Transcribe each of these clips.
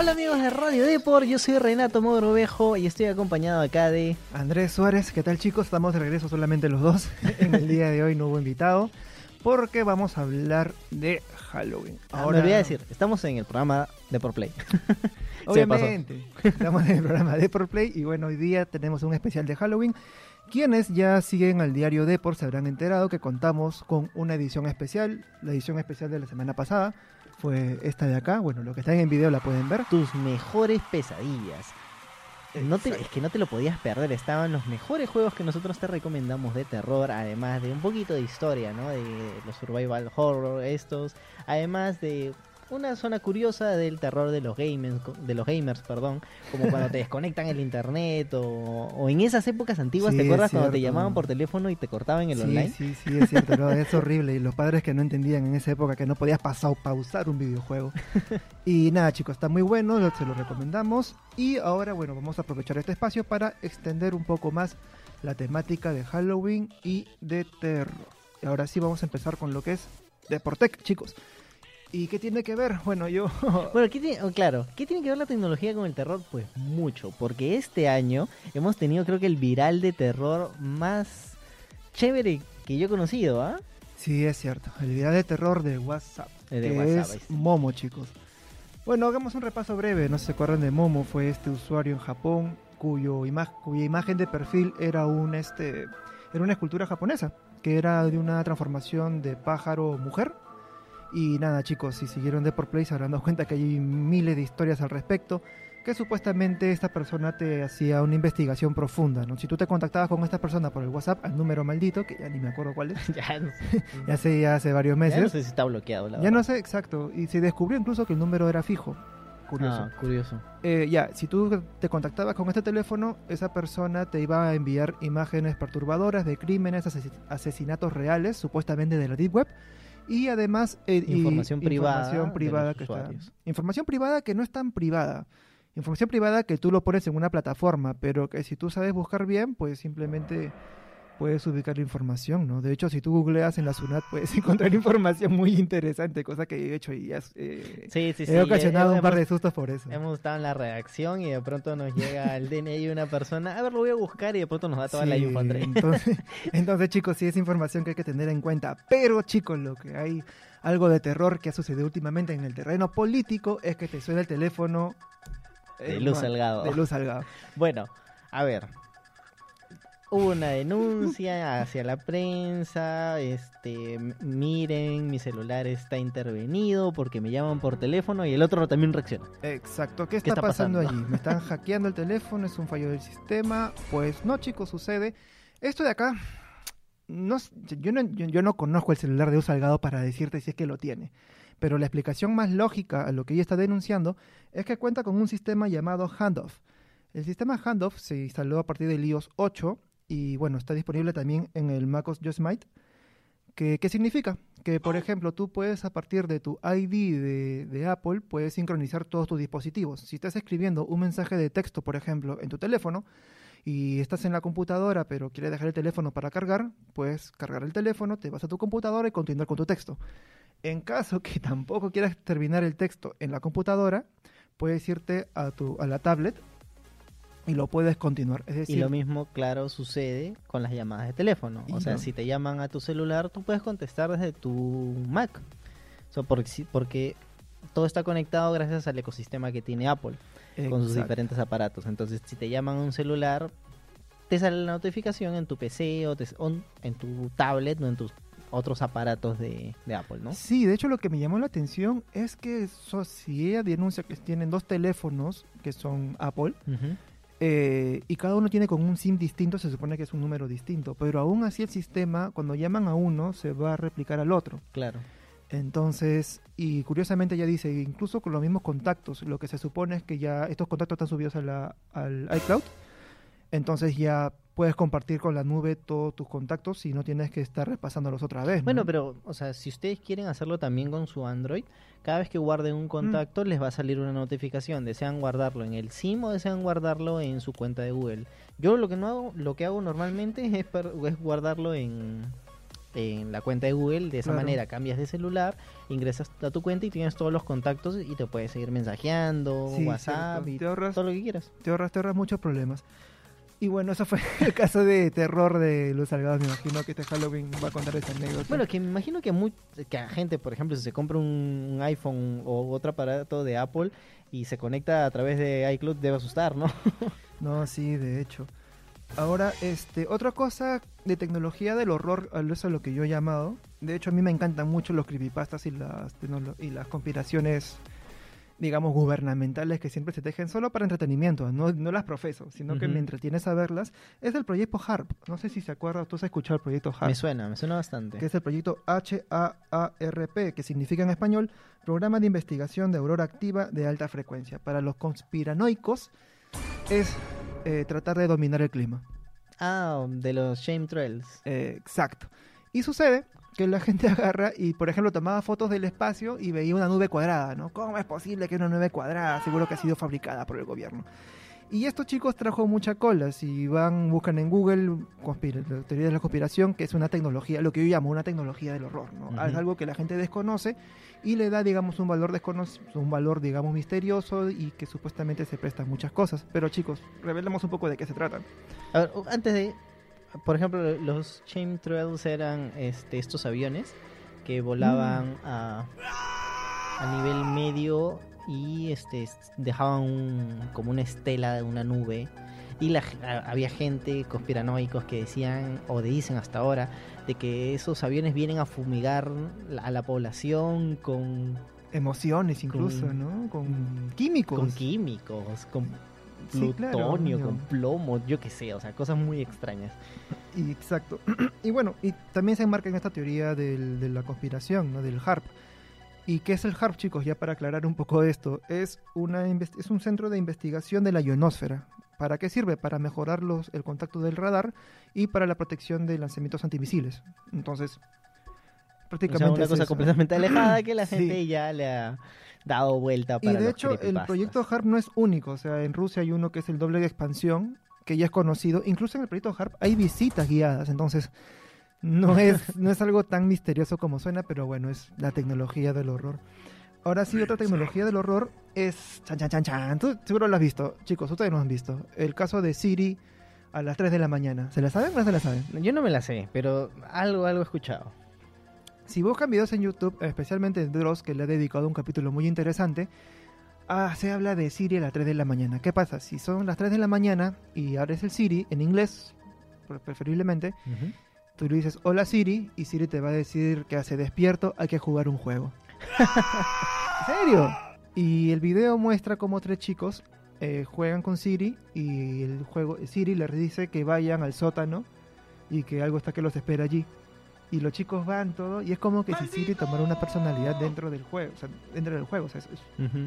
Hola amigos de Radio Deport, yo soy Renato Mogrovejo y estoy acompañado acá de... Andrés Suárez, ¿qué tal chicos? Estamos de regreso solamente los dos. en el día de hoy no hubo invitado porque vamos a hablar de Halloween. Ahora... Me olvidé decir, estamos en el programa Deport Play. Obviamente, estamos en el programa Deport Play y bueno, hoy día tenemos un especial de Halloween. Quienes ya siguen al diario Deport se habrán enterado que contamos con una edición especial, la edición especial de la semana pasada fue esta de acá. Bueno, lo que está en video la pueden ver. Tus mejores pesadillas. No es que no te lo podías perder, estaban los mejores juegos que nosotros te recomendamos de terror, además de un poquito de historia, ¿no? De los survival horror estos, además de una zona curiosa del terror de los gamers, de los gamers, perdón, como cuando te desconectan el internet o, en esas épocas antiguas, ¿te acuerdas cuando te llamaban por teléfono y te cortaban el online? Sí, sí, es cierto, es horrible y los padres que no entendían en esa época que no podías pasar pausar un videojuego. y nada, chicos, está muy bueno, se lo recomendamos y ahora bueno, vamos a aprovechar este espacio para extender un poco más la temática de Halloween y de terror. Y ahora sí vamos a empezar con lo que es Deportec, chicos. ¿Y qué tiene que ver? Bueno, yo... bueno, oh, claro, ¿qué tiene que ver la tecnología con el terror? Pues mucho, porque este año hemos tenido creo que el viral de terror más chévere que yo he conocido, ¿ah? Sí, es cierto, el viral de terror de WhatsApp. de WhatsApp, es Momo, chicos. Bueno, hagamos un repaso breve, no se acuerdan de Momo, fue este usuario en Japón cuyo cuya imagen de perfil era un este era una escultura japonesa, que era de una transformación de pájaro mujer y nada, chicos, si siguieron de por Play se habrán dado cuenta que hay miles de historias al respecto. Que supuestamente esta persona te hacía una investigación profunda, ¿no? Si tú te contactabas con esta persona por el WhatsApp al número maldito, que ya ni me acuerdo cuál es. ya, no ya, hace, ya hace varios meses. Ya no sé si está bloqueado. La ya no sé, exacto. Y se descubrió incluso que el número era fijo. Curioso. Ah, curioso. Eh, ya, si tú te contactabas con este teléfono, esa persona te iba a enviar imágenes perturbadoras de crímenes, asesinatos reales, supuestamente de la Deep Web y además eh, información privada información privada que información privada que no es tan privada. Información privada que tú lo pones en una plataforma pero que si tú sabes buscar bien pues simplemente puedes ubicar la información, ¿no? De hecho, si tú googleas en la SUNAT puedes encontrar información muy interesante, cosa que he hecho y has, eh, he ocasionado un par de sustos por eso. Hemos estado en la redacción y de pronto nos llega el DNI de una persona, a ver, lo voy a buscar y de pronto nos da toda la info, André. Entonces, entonces, chicos, sí es información que hay que tener en cuenta. Pero, chicos, lo que hay algo de terror que ha sucedido últimamente en el terreno político es que te suena el teléfono... de eh, luz salgado. De luz salgado. Bueno, a ver, hubo una denuncia hacia la prensa, este, miren, mi celular está intervenido porque me llaman por teléfono y el otro también reacciona. Exacto, ¿qué está, pasando, allí? ¿Me están hackeando el teléfono? ¿Es un fallo del sistema? Pues no, chicos, sucede. Esto de acá, no, yo, no, yo, no conozco el celular de un Salgado para decirte si es que lo tiene. Pero la explicación más lógica a lo que ella está denunciando es que cuenta con un sistema llamado Handoff. El sistema Handoff se instaló a partir del iOS 8 y bueno, está disponible también en el MacOS Yosemite. ¿Qué, ¿Qué significa? Que, por ejemplo, tú puedes a partir de tu ID de, de, Apple, puedes sincronizar todos tus dispositivos. Si estás escribiendo un mensaje de texto, por ejemplo, en tu teléfono, y estás en la computadora pero quieres dejar el teléfono para cargar, puedes cargar el teléfono, te vas a tu computadora y continuar con tu texto. En caso que tampoco quieras terminar el texto en la computadora, puedes irte a, tu, a la tablet y lo puedes continuar. Es decir, y lo mismo, claro, sucede con las llamadas de teléfono. O sea, si te llaman a tu celular, tú puedes contestar desde tu Mac. So, porque, porque todo está conectado gracias al ecosistema que tiene Apple con sus diferentes aparatos. Entonces, si te llaman a un celular, te sale la notificación en tu PC o, en tu tablet o en tus otros aparatos de, Apple, ¿no? Sí, de hecho lo que me llamó la atención es que si ella denuncia que tienen dos teléfonos que son Apple, eh, y cada uno tiene con un SIM distinto, se supone que es un número distinto, pero aún así el sistema, cuando llaman a uno, se va a replicar al otro. Claro. Entonces, y curiosamente ya dice, incluso con los mismos contactos, lo que se supone es que ya estos contactos están subidos a la, al iCloud, entonces ya puedes compartir con la nube todos tus contactos y no tienes que estar repasándolos otra vez. Bueno, pero, o sea, si ustedes quieren hacerlo también con su Android, cada vez que guarden un contacto les va a salir una notificación. Desean guardarlo en el SIM o desean guardarlo en su cuenta de Google. Yo lo que no hago, lo que hago normalmente es, es guardarlo en, en la cuenta de Google. De esa manera cambias de celular, ingresas a tu cuenta y tienes todos los contactos y te puedes seguir mensajeando, WhatsApp y todo lo que quieras. Te ahorras, te ahorras muchos problemas. Y bueno, eso fue el caso de terror de Luz Salgado. Me imagino que este Halloween va a contar esa anécdota. Bueno, que me imagino que, muy, que a gente, por ejemplo, si se compra un iPhone o otro aparato de Apple y se conecta a través de iCloud, debe asustar, ¿no? no, sí, de hecho. Ahora, este, otra cosa de tecnología del horror, eso es lo que yo he llamado. De hecho, a mí me encantan mucho los creepypastas y las, y las conspiraciones digamos, gubernamentales que siempre se tejen solo para entretenimiento, no, no las profeso, sino que me entretienes a verlas, es el proyecto HARP. No sé si se acuerda, tú has escuchado el proyecto HARP. Me suena, me suena bastante. Que es el proyecto H-A-A-R-P, que significa en español Programa de Investigación de Aurora Activa de Alta Frecuencia. Para los conspiranoicos es eh, tratar de dominar el clima. Ah, de los shame trails. Eh, exacto. Y sucede que la gente agarra y, por ejemplo, tomaba fotos del espacio y veía una nube cuadrada, ¿no? ¿Cómo es posible que una nube cuadrada? Seguro que ha sido fabricada por el gobierno. Y estos chicos trajo mucha cola. Si van, buscan en Google teoría de la conspiración, que es una tecnología, lo que yo llamo una tecnología del horror, ¿no? Es algo que la gente desconoce y le da, digamos, un valor un valor, digamos, misterioso y que supuestamente se presta a muchas cosas. Pero chicos, revelemos un poco de qué se trata. A ver, antes de por ejemplo, los chemtrails eran este, estos aviones que volaban mm. a, a nivel medio y este dejaban como una estela de una nube y la, había gente conspiranoicos que decían o dicen hasta ahora de que esos aviones vienen a fumigar a la población con emociones incluso, ¿no? Con químicos. Con químicos, con plutonio, con plomo, yo qué sé, o sea, cosas muy extrañas. Y, exacto. y bueno, y también se enmarca en esta teoría del, de la conspiración, ¿no? Del HARP. ¿Y qué es el HARP, chicos? Ya para aclarar un poco esto. Es, una es un centro de investigación de la ionosfera. ¿Para qué sirve? Para mejorar los, el contacto del radar y para la protección de lanzamientos antimisiles. Entonces, prácticamente. O una cosa completamente alejada que la gente ya le ha dado vuelta para Y de hecho, el proyecto HARP no es único. O sea, en Rusia hay uno que es el doble de expansión, que ya es conocido. Incluso en el proyecto HARP hay visitas guiadas. Entonces, no es, no es algo tan misterioso como suena, pero bueno, es la tecnología del horror. Ahora sí, otra tecnología del horror es. Chan, chan, chan, chan. Tú seguro lo has visto. Chicos, ustedes no lo han visto. El caso de Siri a las 3 de la mañana. ¿Se la saben o no se la saben? Yo no me la sé, pero algo, algo he escuchado. Si buscan videos en YouTube, especialmente Dross, que le ha dedicado un capítulo muy interesante, ah, se habla de Siri a las 3 de la mañana. ¿Qué pasa? Si son las 3 de la mañana y abres el Siri en inglés, preferiblemente, tú le dices hola Siri y Siri te va a decir que hace despierto, hay que jugar un juego. ¿En serio? Y el video muestra cómo tres chicos eh, juegan con Siri y el juego Siri les dice que vayan al sótano y que algo está que los espera allí y los chicos van todo y es como que si Siri tomara una personalidad dentro del juego, o sea, dentro del juego, o sea,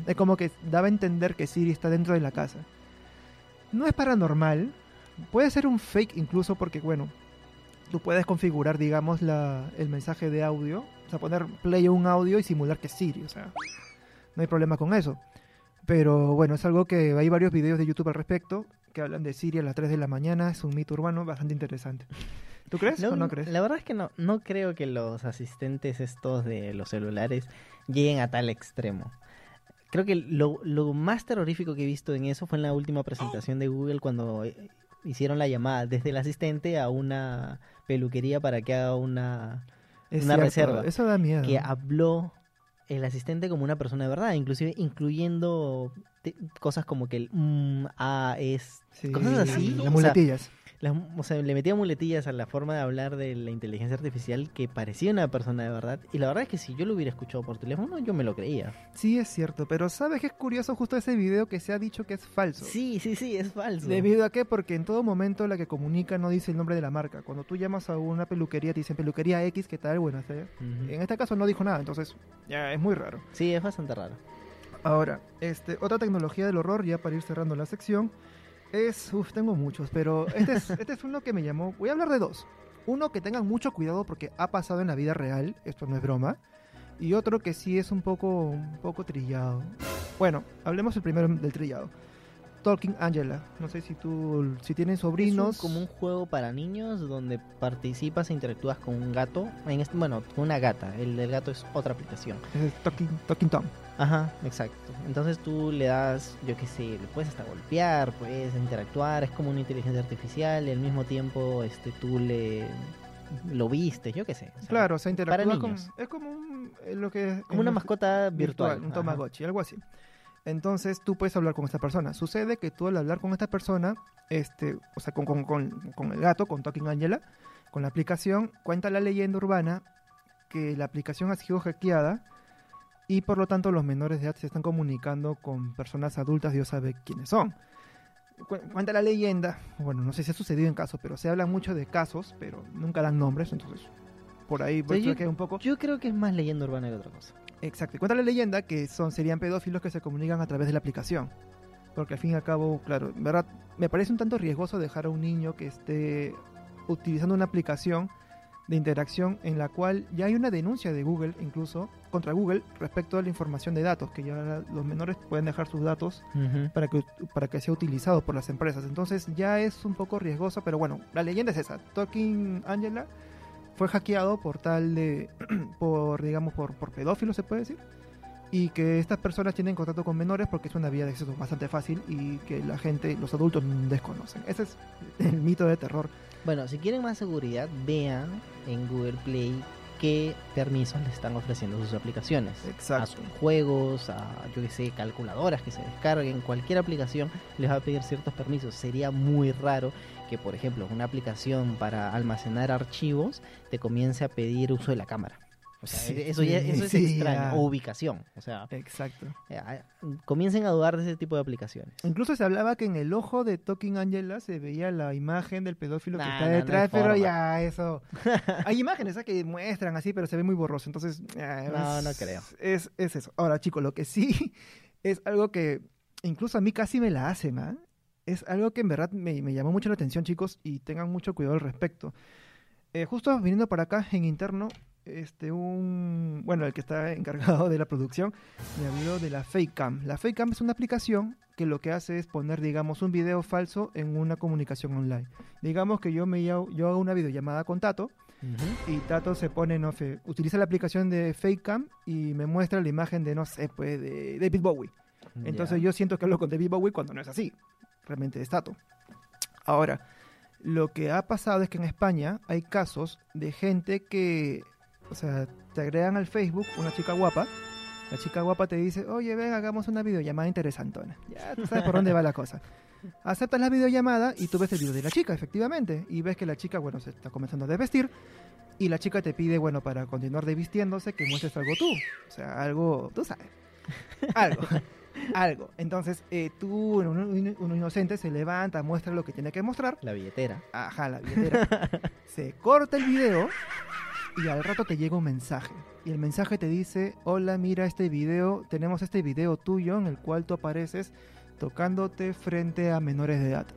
es, como que daba a entender que Siri está dentro de la casa. No es paranormal, puede ser un fake incluso porque bueno, tú puedes configurar digamos la, el mensaje de audio, o sea, poner play a un audio y simular que es Siri, o sea, no hay problema con eso. Pero bueno, es algo que hay varios videos de YouTube al respecto que hablan de Siri a las 3 de la mañana, es un mito urbano bastante interesante. ¿Tú crees o no crees? La verdad es que no, no creo que los asistentes estos de los celulares lleguen a tal extremo. Creo que lo, lo más terrorífico que he visto en eso fue en la última presentación de Google cuando eh, hicieron la llamada desde el asistente a una peluquería para que haga una, una reserva. Eso da miedo. Que habló el asistente como una persona de verdad, inclusive incluyendo cosas como que el mm, ah, es cosas así, las muletillas o sea, le metía muletillas a la forma de hablar de la inteligencia artificial que parecía una persona de verdad. Y la verdad es que si yo lo hubiera escuchado por teléfono, yo me lo creía. Sí, es cierto, pero ¿sabes qué es curioso justo ese video que se ha dicho que es falso? Sí, sí, sí, es falso. ¿Debido a qué? Porque en todo momento la que comunica no dice el nombre de la marca. Cuando tú llamas a una peluquería, te dicen peluquería X, ¿qué tal? Bueno, en este caso no dijo nada, entonces ya es muy raro. Sí, es bastante raro. Ahora, este, otra tecnología del horror, ya para ir cerrando la sección, es, uff, tengo muchos, pero este es, este es uno que me llamó. Voy a hablar de dos. Uno que tengan mucho cuidado porque ha pasado en la vida real, esto no es broma. Y otro que sí es un poco, un poco trillado. Bueno, hablemos el primero del trillado. Talking Angela. No sé si tú, si tienes sobrinos. Es como un juego para niños donde participas e interactúas con un gato. En este, bueno, con una gata. El del gato es otra aplicación. Es Talking, Talking Tom. Ajá, exacto. Entonces tú le das, yo qué sé, le puedes hasta golpear, puedes interactuar, es como una inteligencia artificial y al mismo tiempo este tú le lo viste, yo qué sé. claro, o sea, interactúa con, es como un, eh, lo que como una mascota virtual, un Tamagotchi, algo así. Entonces tú puedes hablar con esta persona. Sucede que tú al hablar con esta persona, este, o sea, con, con, con, el gato, con Talking Angela, con la aplicación, cuenta la leyenda urbana que la aplicación ha sido hackeada y por lo tanto los menores de edad se están comunicando con personas adultas, Dios sabe quiénes son. cuenta la leyenda, bueno, no sé si ha sucedido en casos, pero se habla mucho de casos, pero nunca dan nombres, entonces por ahí yo, un poco. Yo creo que es más leyenda urbana que otra cosa. Exacto. Y cuenta la leyenda que son serían pedófilos que se comunican a través de la aplicación. Porque al fin y al cabo, claro, verdad, me parece un tanto riesgoso dejar a un niño que esté utilizando una aplicación de interacción en la cual ya hay una denuncia de Google, incluso contra Google, respecto a la información de datos, que ya los menores pueden dejar sus datos para, que, para que sea utilizado por las empresas. Entonces ya es un poco riesgoso, pero bueno, la leyenda es esa. Talking Angela fue hackeado por tal de, por digamos, por, por pedófilos se puede decir, y que estas personas tienen contacto con menores porque es una vía de acceso bastante fácil y que la gente, los adultos desconocen. Ese es el mito de terror. Bueno, si quieren más seguridad, vean en Google Play qué permisos le están ofreciendo sus aplicaciones. Exacto. A sus juegos, a yo que sé, calculadoras que se descarguen, cualquier aplicación les va a pedir ciertos permisos. Sería muy raro que, por ejemplo, una aplicación para almacenar archivos te comience a pedir uso de la cámara. O sea, eso, ya, eso es extraño. O ubicación. O sea, exacto. Eh, comiencen a dudar de ese tipo de aplicaciones. Incluso se hablaba que en el ojo de Talking Angela se veía la imagen del pedófilo que está detrás, pero ya eso. Hay imágenes ¿eh? que muestran así, pero se ve muy borroso. Entonces, no, no creo. Es, es eso. Ahora, chicos, lo que sí es algo que incluso a mí casi me la hacen, ¿ah? Es algo que en verdad me, me llamó mucho la atención, chicos, y tengan mucho cuidado al respecto. Eh, justo viniendo para acá en interno, este, un, bueno, el que está encargado de la producción, me habló de la Fakecam. La Fakecam es una aplicación que lo que hace es poner, digamos, un video falso en una comunicación online. Digamos que yo me yo hago una videollamada con Tato y Tato se pone, no sé, utiliza la aplicación de Fakecam y me muestra la imagen de, no sé, pues, de David Bowie. Entonces yo siento que hablo con David Bowie cuando no es así. Realmente es Tato. Ahora, lo que ha pasado es que en España hay casos de gente que o sea, te agregan al Facebook una chica guapa. La chica guapa te dice, oye, ven, hagamos una videollamada interesantona. Ya tú sabes por dónde va la cosa. Aceptas la videollamada y tú ves el video de la chica, efectivamente. Y ves que la chica, bueno, se está comenzando a desvestir. Y la chica te pide, bueno, para continuar desvistiéndose, que muestres algo tú. O sea, algo, tú sabes. Algo. algo. Entonces, eh, tú, un, un, inocente, se levanta, muestra lo que tiene que mostrar. La billetera. Ajá, la billetera. se corta el video y al rato te llega un mensaje. Y el mensaje te dice, hola, mira este video, tenemos este video tuyo en el cual tú apareces tocándote frente a menores de edad.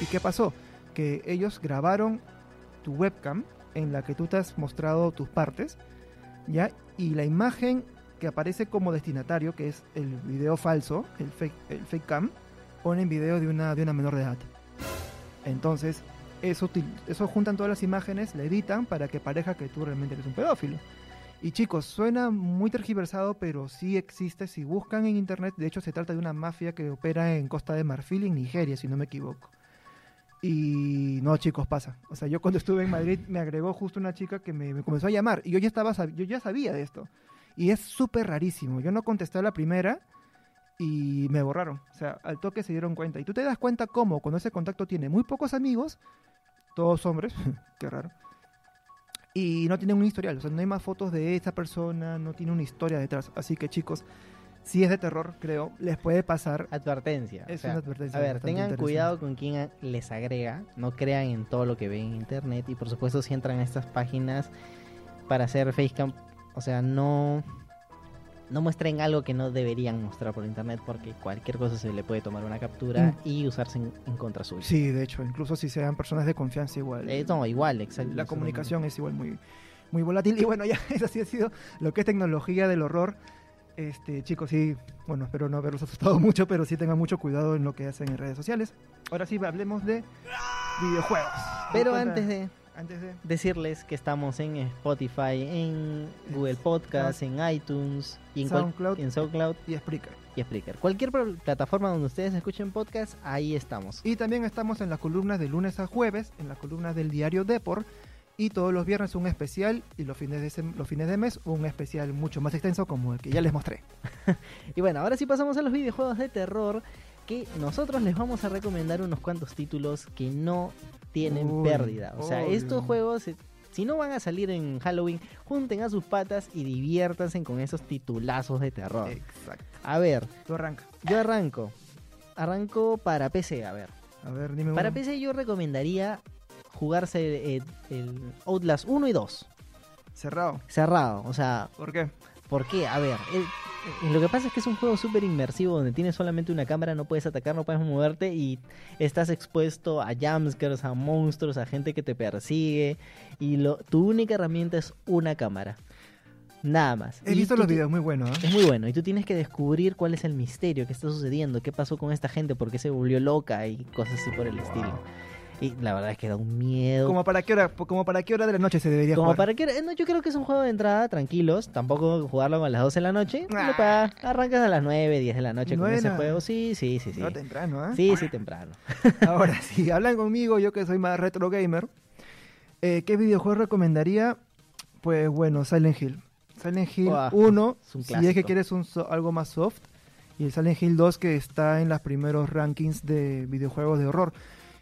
¿Y qué pasó? Que ellos grabaron tu webcam en la que tú te has mostrado tus partes, ¿ya? Y la imagen que aparece como destinatario, que es el video falso, el fake, el fake cam, video de una, de una menor de edad. Entonces, eso, eso juntan todas las imágenes, le editan para que pareja que tú realmente eres un pedófilo. Y chicos, suena muy tergiversado, pero sí existe. Si buscan en internet, de hecho se trata de una mafia que opera en Costa de Marfil, en Nigeria, si no me equivoco. Y no, chicos, pasa. O sea, yo cuando estuve en Madrid me agregó justo una chica que me, comenzó a llamar y yo ya estaba, yo ya sabía de esto. Y es súper rarísimo. Yo no contesté a la primera y me borraron. O sea, al toque se dieron cuenta. Y tú te das cuenta cómo cuando ese contacto tiene muy pocos amigos, todos hombres, qué raro, y no tienen un historial. O sea, no hay más fotos de esa persona, no tiene una historia detrás. Así que chicos, si es de terror, creo, les puede pasar. Advertencia. Es una advertencia. A ver, tengan cuidado con quien les agrega. No crean en todo lo que ven en internet. Y por supuesto, si entran a estas páginas para hacer facecam, o sea, no no muestren algo que no deberían mostrar por internet porque cualquier cosa se le puede tomar una captura mm. y usarse en, contra suya. Sí, de hecho, incluso si sean personas de confianza igual. Eh, no, igual, exacto. La comunicación es igual muy, muy volátil. Y bueno, ya eso sí ha sido lo que es tecnología del horror. Este, chicos, sí, bueno, espero no haberlos asustado mucho, pero sí tengan mucho cuidado en lo que hacen en redes sociales. Ahora sí, hablemos de videojuegos. Pero antes de, antes de decirles que estamos en Spotify, en Google Podcast, en iTunes, y en SoundCloud, en SoundCloud y Spreaker. Y Spreaker. Cualquier plataforma donde ustedes escuchen podcast, ahí estamos. Y también estamos en las columnas de lunes a jueves, en las columnas del diario Deport y todos los viernes un especial y los fines de, los fines de mes un especial mucho más extenso como el que ya les mostré. y bueno, ahora sí pasamos a los videojuegos de terror que nosotros les vamos a recomendar unos cuantos títulos que no tienen pérdida. O sea, estos juegos, eh, si no van a salir en Halloween, junten a sus patas y diviértanse con esos titulazos de terror. Exacto. A ver. Tú arranca. Yo arranco. Arranco para PC, a ver. A ver, dime Para PC yo recomendaría jugarse el, Outlast 1 y 2. Cerrado. Cerrado, o sea... ¿Por qué? ¿Por qué? A ver, lo que pasa es que es un juego súper inmersivo donde tienes solamente una cámara, no puedes atacar, no puedes moverte y estás expuesto a jumpscares, a monstruos, a gente que te persigue y lo, tu única herramienta es una cámara. Nada más. He visto los videos, muy bueno. ¿eh? Es muy bueno. Y tú tienes que descubrir cuál es el misterio que está sucediendo, qué pasó con esta gente, por qué se volvió loca y cosas así por el estilo. Y la verdad es que da un miedo. ¿Como para qué hora, como para qué hora de la noche se debería como jugar? Para qué no, yo creo que es un juego de entrada, tranquilos. Tampoco jugarlo a las 12 de la noche. Ah. arrancas a las 9, 10 de la noche con ese juego. Sí, sí, sí. sí. No temprano, ¿eh? Sí, sí, temprano. Ahora, si hablan conmigo, yo que soy más retro gamer, eh, ¿qué videojuego recomendaría? Pues bueno, Silent Hill. Silent Hill 1, si es que quieres un algo más soft. Y el Silent Hill 2 que está en los primeros rankings de videojuegos de horror.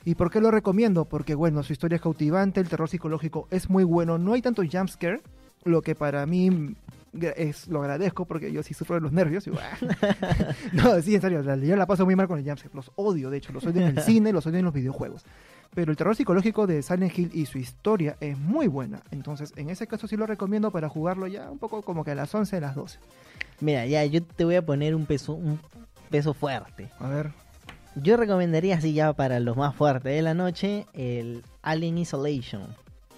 ¿Y por qué lo recomiendo? Porque, bueno, su historia es cautivante, el terror psicológico es muy bueno, no hay tanto jumpscare, lo que para mí es, lo agradezco porque yo sí sufro de los nervios. no, sí, en serio, yo la paso muy mal con el jumpscare, los odio, de hecho, los odio en el cine, los odio en los videojuegos. Pero el terror psicológico de Silent Hill y su historia es muy buena. Entonces, en ese caso sí lo recomiendo para jugarlo ya un poco como que a las 11, a las 12. Mira, ya yo te voy a poner un peso, un peso fuerte. A ver. Yo recomendaría así ya para los más fuertes de la noche el Alien Isolation,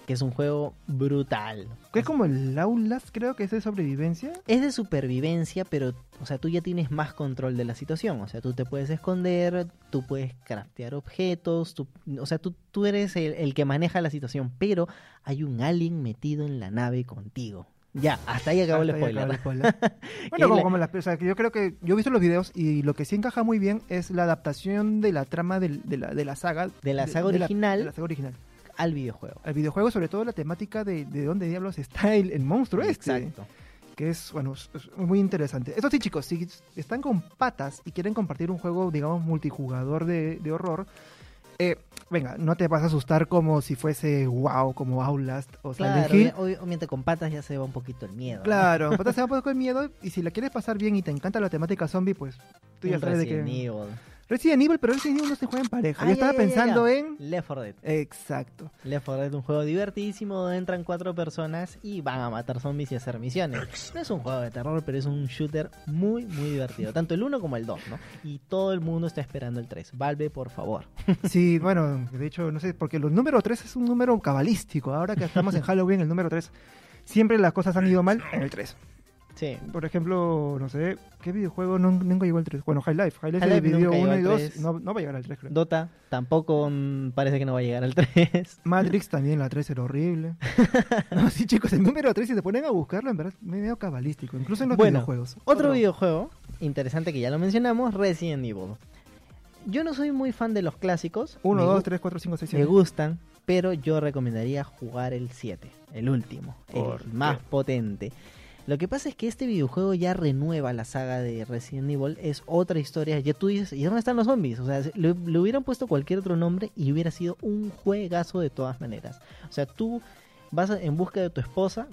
que es un juego brutal. Es como el Aulas, creo que es de sobrevivencia. Es de supervivencia, pero o sea, tú ya tienes más control de la situación, o sea, tú te puedes esconder, tú puedes craftear objetos, o sea, tú, tú eres el que maneja la situación, pero hay un alien metido en la nave contigo. Ya, hasta ahí acabó el spoiler. bueno, como, las, o yo creo que yo he visto los videos y lo que sí encaja muy bien es la adaptación de la trama de, la, de la saga. De la saga original. De la, saga original. Al videojuego. Al videojuego, sobre todo la temática de, de dónde diablos está el, monstruo este. Exacto. Que es, bueno, es muy interesante. Eso sí, chicos, si están con patas y quieren compartir un juego, digamos, multijugador de, de horror, eh, venga, no te vas a asustar como si fuese wow, como Outlast o Silent Hill. Obviamente con patas ya se va un poquito el miedo. Claro, con patas se va un poco el miedo y si la quieres pasar bien y te encanta la temática zombie, pues tú ya sabes de que... Resident Evil, pero Resident Evil no se juega en pareja. Yo estaba pensando en. Left 4 Dead. Exacto. Left 4 Dead, un juego divertidísimo donde entran cuatro personas y van a matar zombies y hacer misiones. No es un juego de terror, pero es un shooter muy, muy divertido. Tanto el 1 como el 2, ¿no? Y todo el mundo está esperando el 3. Valve, por favor. Sí, bueno, de hecho, no sé, porque el número 3 es un número cabalístico. Ahora que estamos en Halloween, el número 3. Siempre las cosas han ido mal en el 3. Sí. Por ejemplo, no sé, ¿qué videojuego no, nunca llegó al 3? Bueno, High Life. High Life, High Life 1 y 2 no, no, va a llegar al 3, creo. Dota tampoco mm, parece que no va a llegar al 3. Matrix también, la 3 era horrible. no, sí, chicos, el número 3, si se ponen a buscarlo, en verdad es medio cabalístico, incluso en los videojuegos. Otro, videojuego interesante que ya lo mencionamos, Resident Evil. Yo no soy muy fan de los clásicos. 1, 2, 3, 4, 5, 6, 7. Me gustan, pero yo recomendaría jugar el 7, el último, el más potente. Lo que pasa es que este videojuego ya renueva la saga de Resident Evil, es otra historia. Ya tú dices, ¿y dónde están los zombies? O sea, le, hubieran puesto cualquier otro nombre y hubiera sido un juegazo de todas maneras. O sea, tú vas en busca de tu esposa,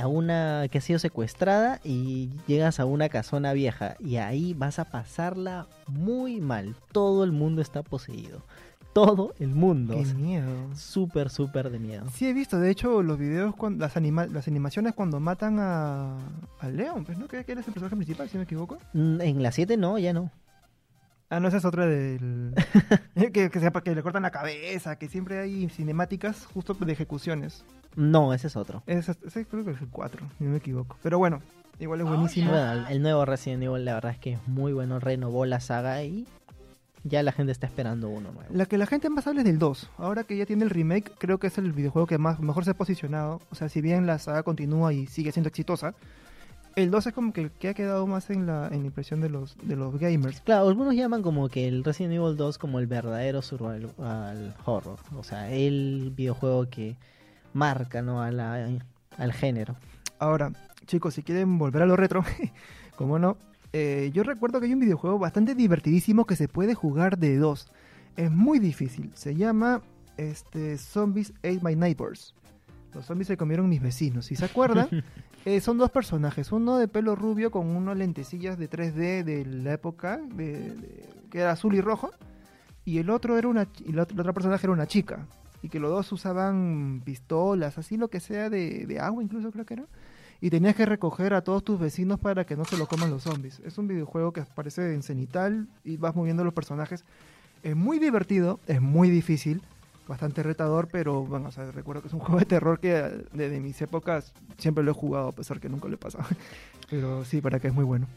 a una que ha sido secuestrada y llegas a una casona vieja y ahí vas a pasarla muy mal. Todo el mundo está poseído todo el mundo. Qué miedo. Súper, súper de miedo. Sí, he visto, de hecho, los videos, cuando, las, las animaciones cuando matan a, León, pues, ¿no? ¿Qué, eres el personaje principal, si no me equivoco? Mm, en la 7 no, ya no. Ah, no, esa es otra del... que, que, que le cortan la cabeza, que siempre hay cinemáticas justo de ejecuciones. No, ese es otro. Ese, ese creo que es el 4, si no me equivoco. Pero bueno, igual es buenísimo. Bueno, el nuevo Resident Evil la verdad es que es muy bueno, renovó la saga y ya la gente está esperando uno nuevo. La que la gente más habla es del 2. Ahora que ya tiene el remake, creo que es el videojuego que más mejor se ha posicionado. O sea, si bien la saga continúa y sigue siendo exitosa, el 2 es como que, que ha quedado más en la, en la impresión de los, de los gamers. Claro, algunos llaman como que el Resident Evil 2 como el verdadero survival horror. O sea, el videojuego que marca ¿no? a la, al género. Ahora, chicos, si quieren volver a lo retro, como no, eh, yo recuerdo que hay un videojuego bastante divertidísimo que se puede jugar de dos. Es muy difícil. Se llama este, Zombies Ate My Neighbors. Los zombies se comieron mis vecinos. Si se acuerdan, eh, son dos personajes. Uno de pelo rubio con unos lentecillas de 3D de la época, de, que era azul y rojo. Y el otro era una. Y la, otra personaje era una chica. Y que los dos usaban pistolas, así lo que sea, de, de agua incluso creo que era y tenías que recoger a todos tus vecinos para que no se lo coman los zombies. Es un videojuego que aparece en cenital y vas moviendo los personajes. Es muy divertido, es muy difícil, bastante retador, pero bueno, o sea, recuerdo que es un juego de terror que desde mis épocas siempre lo he jugado a pesar que nunca lo he pasado. Pero sí, para que es muy bueno.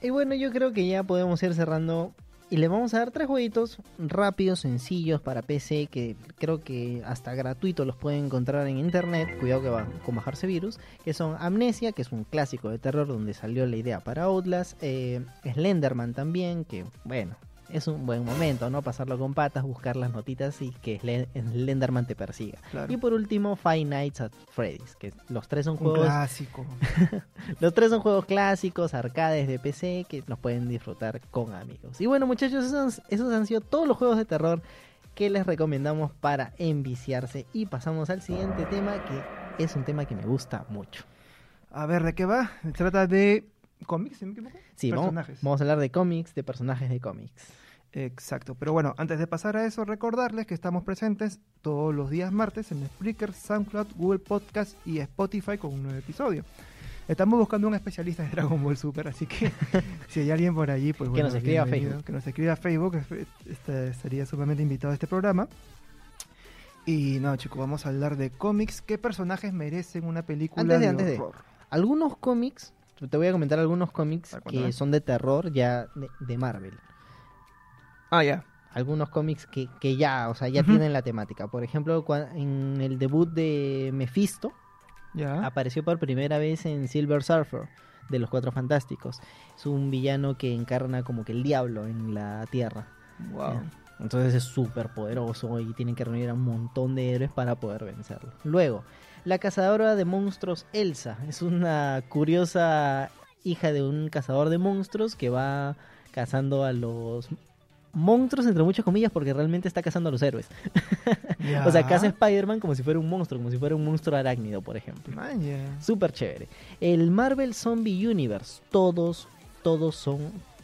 Y bueno, yo creo que ya podemos ir cerrando y le vamos a dar tres jueguitos rápidos, sencillos para PC, que creo que hasta gratuito los pueden encontrar en internet. Cuidado que van con bajarse virus. Que son Amnesia, que es un clásico de terror donde salió la idea para Outlast. Eh, Slenderman también, que bueno, es un buen momento, ¿no? Pasarlo con patas, buscar las notitas y que Slenderman te persiga. Y por último, Five Nights at Freddy's, que los tres son juegos... clásico. los tres son juegos clásicos, arcades de PC, que los pueden disfrutar con amigos. Y bueno, muchachos, esos, esos han sido todos los juegos de terror que les recomendamos para enviciarse. Y pasamos al siguiente tema, que es un tema que me gusta mucho. A ver, ¿de qué va? Se trata de cómics, si me equivoco. Sí, vamos, vamos, a hablar de cómics, de personajes de cómics. Exacto, pero bueno, antes de pasar a eso, recordarles que estamos presentes todos los días martes en Spreaker, SoundCloud, Google Podcast y Spotify con un nuevo episodio. Estamos buscando un especialista de Dragon Ball Super, así que si hay alguien por allí, pues bueno, que nos escriba a Facebook. Que nos escriba a Facebook, este, sería sumamente invitado a este programa. Y no, chicos, vamos a hablar de cómics. ¿Qué personajes merecen una película de, antes horror? algunos cómics, te voy a comentar algunos cómics que son de terror ya de Marvel. Ah, ya. Algunos cómics que, que ya, o sea, ya tienen la temática. Por ejemplo, en el debut de Mephisto, ya. apareció por primera vez en Silver Surfer de los Cuatro Fantásticos. Es un villano que encarna como que el diablo en la Tierra. Wow. Entonces es súper poderoso y tienen que reunir a un montón de héroes para poder vencerlo. Luego, la cazadora de monstruos Elsa. Es una curiosa hija de un cazador de monstruos que va cazando a los monstruos entre muchas comillas porque realmente está cazando a los héroes. o sea, caza Spider-Man como si fuera un monstruo, como si fuera un monstruo arácnido, por ejemplo. Súper chévere. El Marvel Zombie Universe, todos, todos son,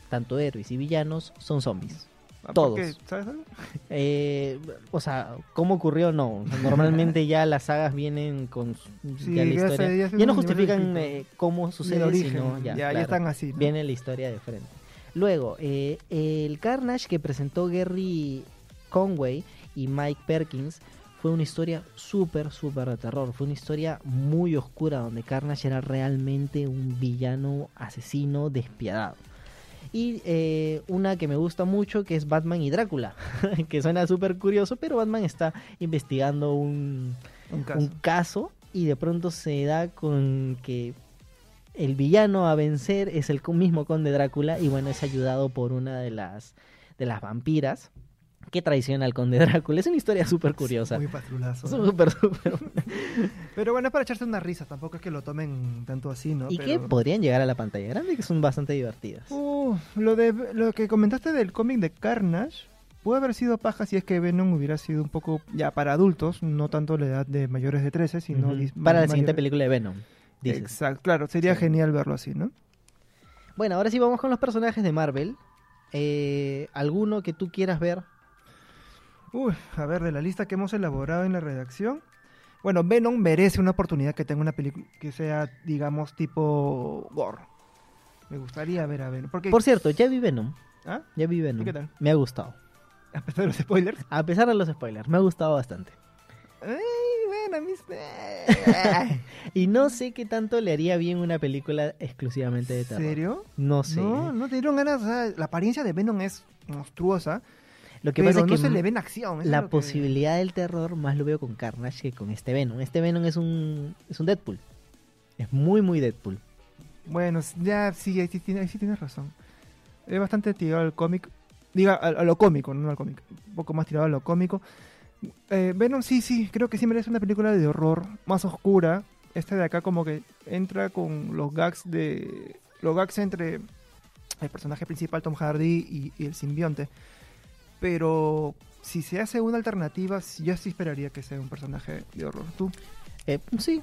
tanto héroes y villanos, son zombies. Ah, todos. ¿Sabes algo? Eh, o sea, ¿cómo ocurrió? No. Normalmente ya las sagas vienen con ya la historia. Ya, no justifican eh, cómo sucede, sino ya, ya, están así. Viene la historia de frente. Luego, eh, el Carnage que presentó Gary Conway y Mike Perkins fue una historia súper, súper de terror. Fue una historia muy oscura donde Carnage era realmente un villano asesino despiadado. Y eh, una que me gusta mucho que es Batman y Drácula, que suena súper curioso, pero Batman está investigando un, un caso y de pronto se da con que el villano a vencer es el mismo conde Drácula y bueno, es ayudado por una de las, de las vampiras que traiciona al conde Drácula. Es una historia súper curiosa. Muy patrulazo. Súper, súper. Pero bueno, es para echarse una risa, tampoco es que lo tomen tanto así, ¿no? Y que podrían llegar a la pantalla grande, que son bastante divertidas. Uh, lo, de, lo que comentaste del cómic de Carnage, puede haber sido paja si es que Venom hubiera sido un poco ya para adultos, no tanto la edad de mayores de 13, sino... Para la siguiente película de Venom. Exacto, claro, sería genial verlo así, ¿no? Bueno, ahora sí vamos con los personajes de Marvel. Eh, ¿Alguno que tú quieras ver? Uy, a ver, de la lista que hemos elaborado en la redacción. Bueno, Venom merece una oportunidad que tenga una película que sea, digamos, tipo gore. Me gustaría ver a Venom. Por cierto, ya vi Venom. ¿Ah? Ya vi Venom. qué tal? Me ha gustado. A pesar de los spoilers. A pesar de los spoilers, me ha gustado bastante. Eh, y no sé qué tanto le haría bien una película exclusivamente de terror. ¿Serio? No sé. No, ¿eh? no te dieron ganas. O sea, la apariencia de Venom es monstruosa. Lo que pero pasa es no que se le ve en acción. eso la que- posibilidad del terror más lo veo con Carnage que con este Venom. Este Venom es un, es un Deadpool. Es muy, muy Deadpool. Bueno, ya sí, ahí sí, tiene- ahí sí tienes razón. Es bastante tirado al cómic. Diga, a, a lo cómico, no al cómic. Un poco más tirado a lo cómico. Eh, Venom sí, sí, creo que sí merece una película de horror más oscura. Este de acá como que entra con los gags de... Los gags entre el personaje principal Tom Hardy y, el simbionte. Pero si se hace una alternativa, yo sí esperaría que sea un personaje de horror. ¿Tú? Eh, sí,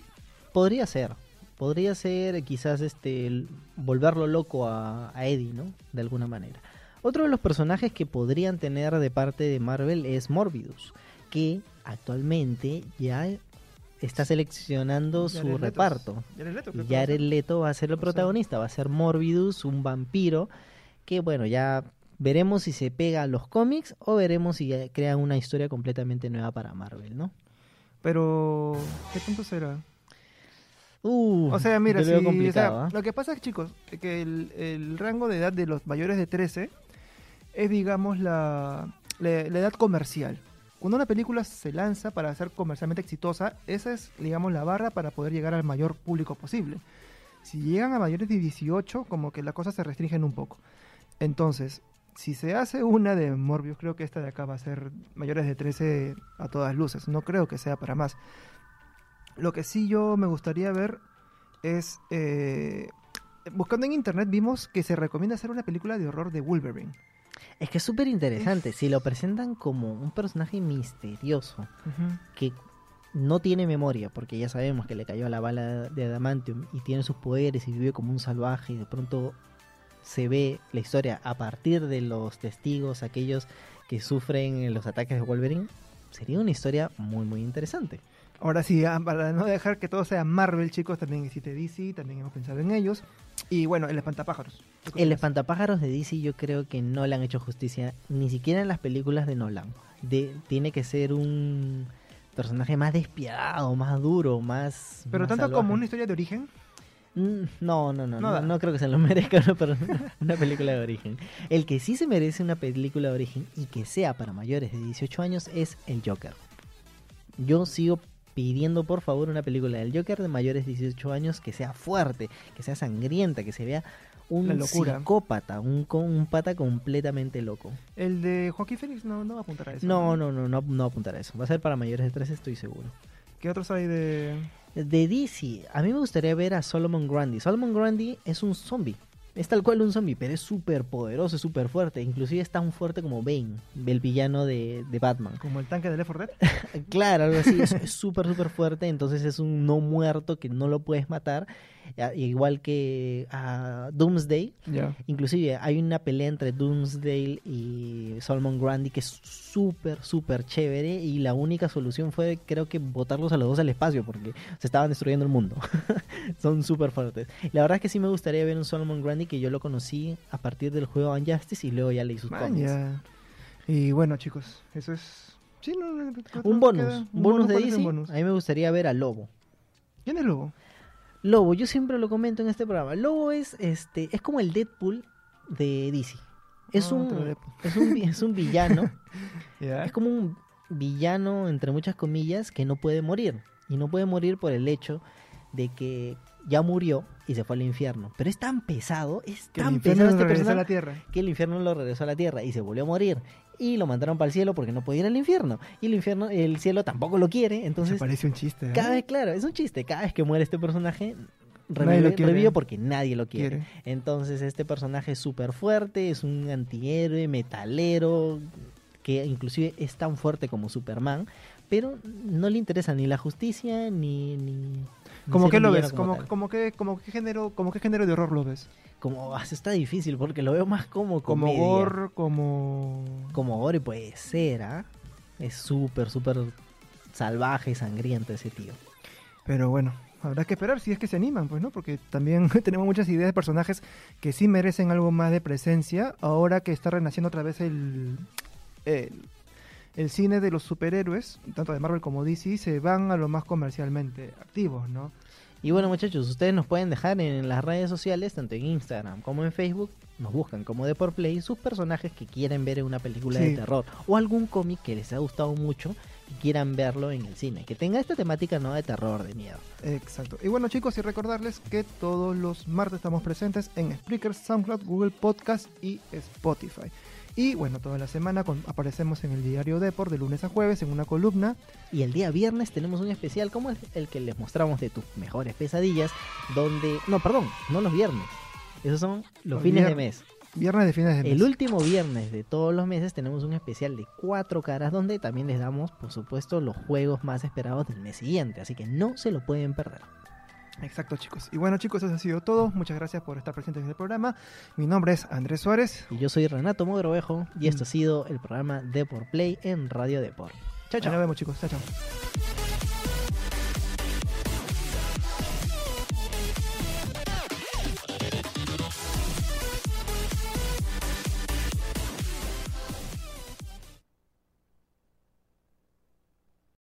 podría ser. Podría ser quizás este volverlo loco a, a Eddie, ¿no? De alguna manera. Otro de los personajes que podrían tener de parte de Marvel es Morbidus, que actualmente ya está seleccionando Jared su Leto. reparto. Jared Leto, Y. Jared Leto va a ser el protagonista, va a ser Morbidus, un vampiro, que bueno, ya veremos si se pega a los cómics o veremos si crean una historia completamente nueva para Marvel, ¿no? Pero, ¿qué tanto será? Uh, O sea, mira, si- o sea, ¿ah? lo que pasa es, chicos, que el, el rango de edad de los mayores de 13 es, digamos, la, la, la edad comercial. Cuando una película se lanza para ser comercialmente exitosa, esa es, digamos, la barra para poder llegar al mayor público posible. Si llegan a mayores de 18, como que las cosas se restringen un poco. Entonces, si se hace una de Morbius, creo que esta de acá va a ser mayores de 13 a todas luces. No creo que sea para más. Lo que sí yo me gustaría ver es... eh, buscando en internet vimos que se recomienda hacer una película de horror de Wolverine. Es que es súper interesante. Si lo presentan como un personaje misterioso que no tiene memoria, porque ya sabemos que le cayó la bala de Adamantium y tiene sus poderes y vive como un salvaje y de pronto se ve la historia a partir de los testigos, aquellos que sufren los ataques de Wolverine, sería una historia muy muy interesante. Ahora sí, ah, para no dejar que todo sea Marvel, chicos, también existe DC, también hemos pensado en ellos. Y bueno, el espantapájaros. ¿Qué El espantapájaros de DC yo creo que no le han hecho justicia ni siquiera en las películas de Nolan. De, tiene que ser un personaje más despiadado, más duro, más... Pero más tanto salvaje. como una historia de origen. Mm, No, no, no, No no, creo que se lo merezca una, una película de origen. El que sí se merece una película de origen y que sea para mayores de 18 años es el Joker. Yo sigo pidiendo por favor una película del Joker de mayores de 18 años que sea fuerte, que sea sangrienta, que se vea un psicópata, un, un pata completamente loco. El de Joaquín Phoenix no, no va a apuntar a eso. No, no, no, no, no va a apuntar a eso. Va a ser para mayores de 13, estoy seguro. ¿Qué otros hay de...? De DC, a mí me gustaría ver a Solomon Grundy. Solomon Grundy es un zombie. Es tal cual un zombie, pero es súper poderoso, súper fuerte. Inclusive es tan fuerte como Bane, el villano de, de Batman. Como el tanque de Left 4 Dead. Claro, algo así. Es súper, súper fuerte. Entonces es un no muerto que no lo puedes matar. Igual que a Doomsday. Ya. Inclusive hay una pelea entre Doomsday y Solomon Grundy que es súper, súper chévere y la única solución fue creo que botarlos a los dos al espacio porque se estaban destruyendo el mundo. Son súper fuertes. La verdad es que sí me gustaría ver un Solomon Grundy que yo lo conocí a partir del juego Unjustice y luego ya leí sus cómics. Y bueno, chicos, eso es... Sí, no, no, ¿qué otro Un bonus, un bonus de ¿cuál es el DC. bonus? A mí me gustaría ver a Lobo. ¿Quién es Lobo? Lobo, yo siempre lo comento en este programa. Lobo es este es como el Deadpool de DC. Es Ah, un otro Deadpool. es un es un villano. Es como un villano, entre muchas comillas, que no puede morir. Y no puede morir por el hecho de que ya murió y se fue al infierno. Pero es tan pesado, es Que tan pesado este regresó a la personaje Tierra. que el infierno lo regresó a la tierra y se volvió a morir. Y lo mandaron para el cielo porque no podía ir al infierno. Y el infierno, el cielo tampoco lo quiere. Entonces, parece un chiste. ¿eh? cada vez, claro, es un chiste. Cada vez que muere este personaje, revive, porque nadie lo quiere. Quiere. Entonces este personaje es súper fuerte, es un antihéroe, metalero, que inclusive es tan fuerte como Superman, pero no le interesa ni la justicia ni ni ¿Cómo que lo ves? como ¿Cómo, tal. cómo que, qué género, cómo qué género de horror lo ves? Como, ah, está difícil porque lo veo más como Como gore, como... Como gore puede ser, ¿ah? Es súper, súper salvaje y sangriento ese tío. Pero bueno, habrá que esperar si es que se animan, pues, ¿no? Porque también tenemos muchas ideas de personajes que sí merecen algo más de presencia ahora que está renaciendo otra vez el, el, el cine de los superhéroes, tanto de Marvel como DC, se van a lo más comercialmente activos, ¿no? Y bueno muchachos, ustedes nos pueden dejar en las redes sociales, tanto en Instagram como en Facebook, nos buscan como de por play sus personajes que quieren ver en una película de terror o algún cómic que les ha gustado mucho y quieran verlo en el cine, que tenga esta temática no de terror, de miedo. Exacto. Y bueno chicos, y recordarles que todos los martes estamos presentes en Spreaker, SoundCloud, Google Podcast y Spotify. Y bueno, toda la semana aparecemos en el diario Deport de lunes a jueves en una columna. Y el día viernes tenemos un especial como el que les mostramos de tus mejores pesadillas, donde... No, perdón, no los viernes. Esos son los, fines de mes. Viernes de fines de mes. El último viernes de todos los meses tenemos un especial de cuatro caras donde también les damos, por supuesto, los juegos más esperados del mes siguiente. Así que no se lo pueden perder. Exacto, chicos. Y bueno, chicos, eso ha sido todo. Muchas gracias por estar presentes en el programa. Mi nombre es Andrés Suárez. Y yo soy Renato Mogrovejo. Y esto ha sido el programa Deport Play en Radio Deport. Chao, chao. Nos vemos, chicos. Chao, chao.